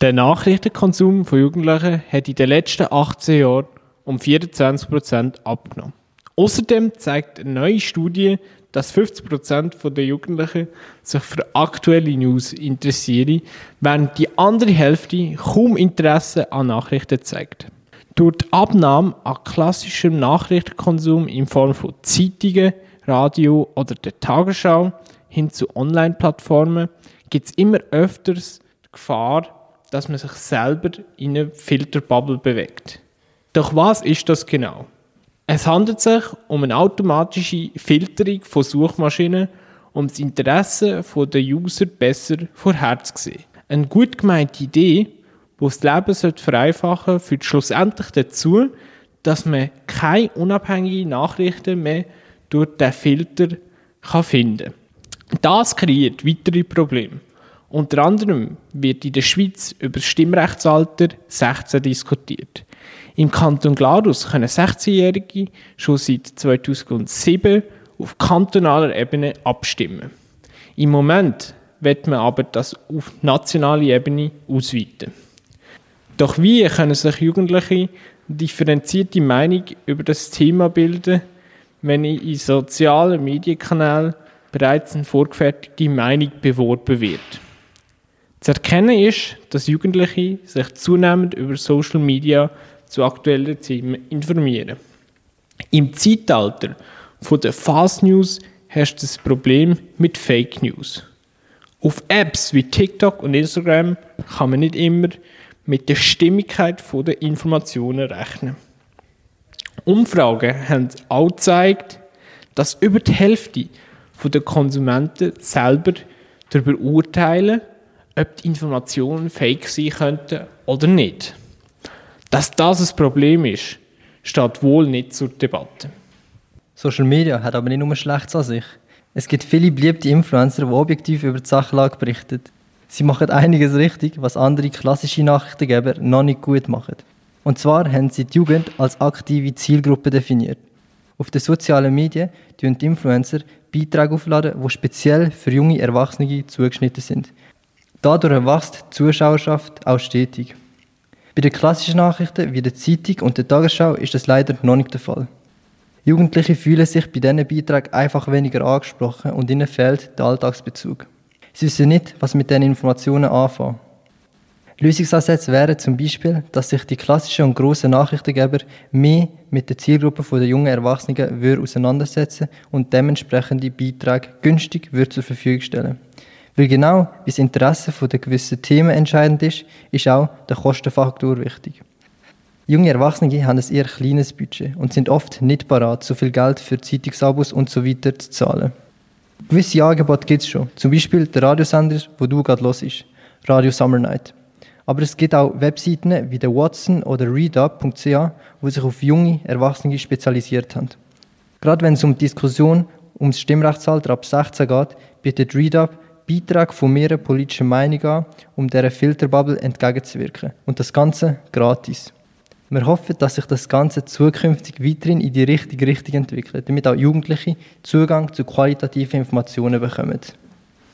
Der Nachrichtenkonsum von Jugendlichen hat in den letzten 18 Jahren um 24 Prozent abgenommen. Außerdem zeigt eine neue Studie, dass 50 Prozent der Jugendlichen sich für aktuelle News interessieren, während die andere Hälfte kaum Interesse an Nachrichten zeigt. Durch die Abnahme an klassischem Nachrichtenkonsum in Form von Zeitungen, Radio oder der Tagesschau hin zu Online-Plattformen gibt es immer öfters die Gefahr, dass man sich selber in eine Filterbubble bewegt. Doch was ist das genau? Es handelt sich um eine automatische Filterung von Suchmaschinen, um das Interesse der User besser vorherzusehen. Eine gut gemeinte Idee, die das Leben vereinfachen sollte, führt schlussendlich dazu, dass man keine unabhängigen Nachrichten mehr durch den Filter finden kann. Das kreiert weitere Probleme. Unter anderem wird in der Schweiz über das Stimmrechtsalter 16 diskutiert. Im Kanton Glarus können 16-Jährige schon seit 2007 auf kantonaler Ebene abstimmen. Im Moment wird man aber das auf nationale Ebene ausweiten. Doch wie können sich Jugendliche differenzierte Meinung über das Thema bilden, wenn in sozialen Medienkanälen bereits eine vorgefertigte Meinung beworben wird? Zu erkennen ist, dass Jugendliche sich zunehmend über Social Media zu aktuellen Themen informieren. Im Zeitalter der Fast News herrscht das Problem mit Fake News. Auf Apps wie TikTok und Instagram kann man nicht immer mit der Stimmigkeit der Informationen rechnen. Umfragen haben auch gezeigt, dass über die Hälfte der Konsumenten selber darüber urteilen, ob die Informationen fake sein könnten oder nicht. Dass das ein Problem ist, steht wohl nicht zur Debatte. Social Media hat aber nicht nur Schlechtes an sich. Es gibt viele beliebte Influencer, die objektiv über die Sachlage berichten. Sie machen einiges richtig, was andere klassische Nachrichtengeber noch nicht gut machen. Und zwar haben sie die Jugend als aktive Zielgruppe definiert. Auf den sozialen Medien tun die Influencer Beiträge aufladen, die speziell für junge Erwachsene zugeschnitten sind. Dadurch wächst die Zuschauerschaft auch stetig. Bei den klassischen Nachrichten wie der Zeitung und der Tagesschau ist das leider noch nicht der Fall. Jugendliche fühlen sich bei diesen Beiträgen einfach weniger angesprochen und ihnen fehlt der Alltagsbezug. Sie wissen nicht, was mit diesen Informationen anfangen. Lösungsansätze wären zum Beispiel, dass sich die klassischen und grossen Nachrichtengeber mehr mit der Zielgruppe der jungen Erwachsenen auseinandersetzen und dementsprechende Beiträge günstig zur Verfügung stellen. Weil genau wie das Interesse der gewissen Themen entscheidend ist, ist auch der Kostenfaktor wichtig. Junge Erwachsene haben ein eher kleines Budget und sind oft nicht parat, so viel Geld für Zeitungsabos und so weiter zu zahlen. Gewisse Angebote gibt es schon, zum Beispiel der Radiosender, wo du gerade los ist, Radio Summer Night. Aber es gibt auch Webseiten wie der Watson oder readup.ch, die sich auf junge Erwachsene spezialisiert haben. Gerade wenn es um die Diskussion ums Stimmrechtsalter ab 16 geht, bietet Readup Beitrag von mehreren politischen Meinungen an, um dieser Filterbubble entgegenzuwirken. Und das Ganze gratis. Wir hoffen, dass sich das Ganze zukünftig weiterhin in die richtige Richtung entwickelt, damit auch Jugendliche Zugang zu qualitativen Informationen bekommen.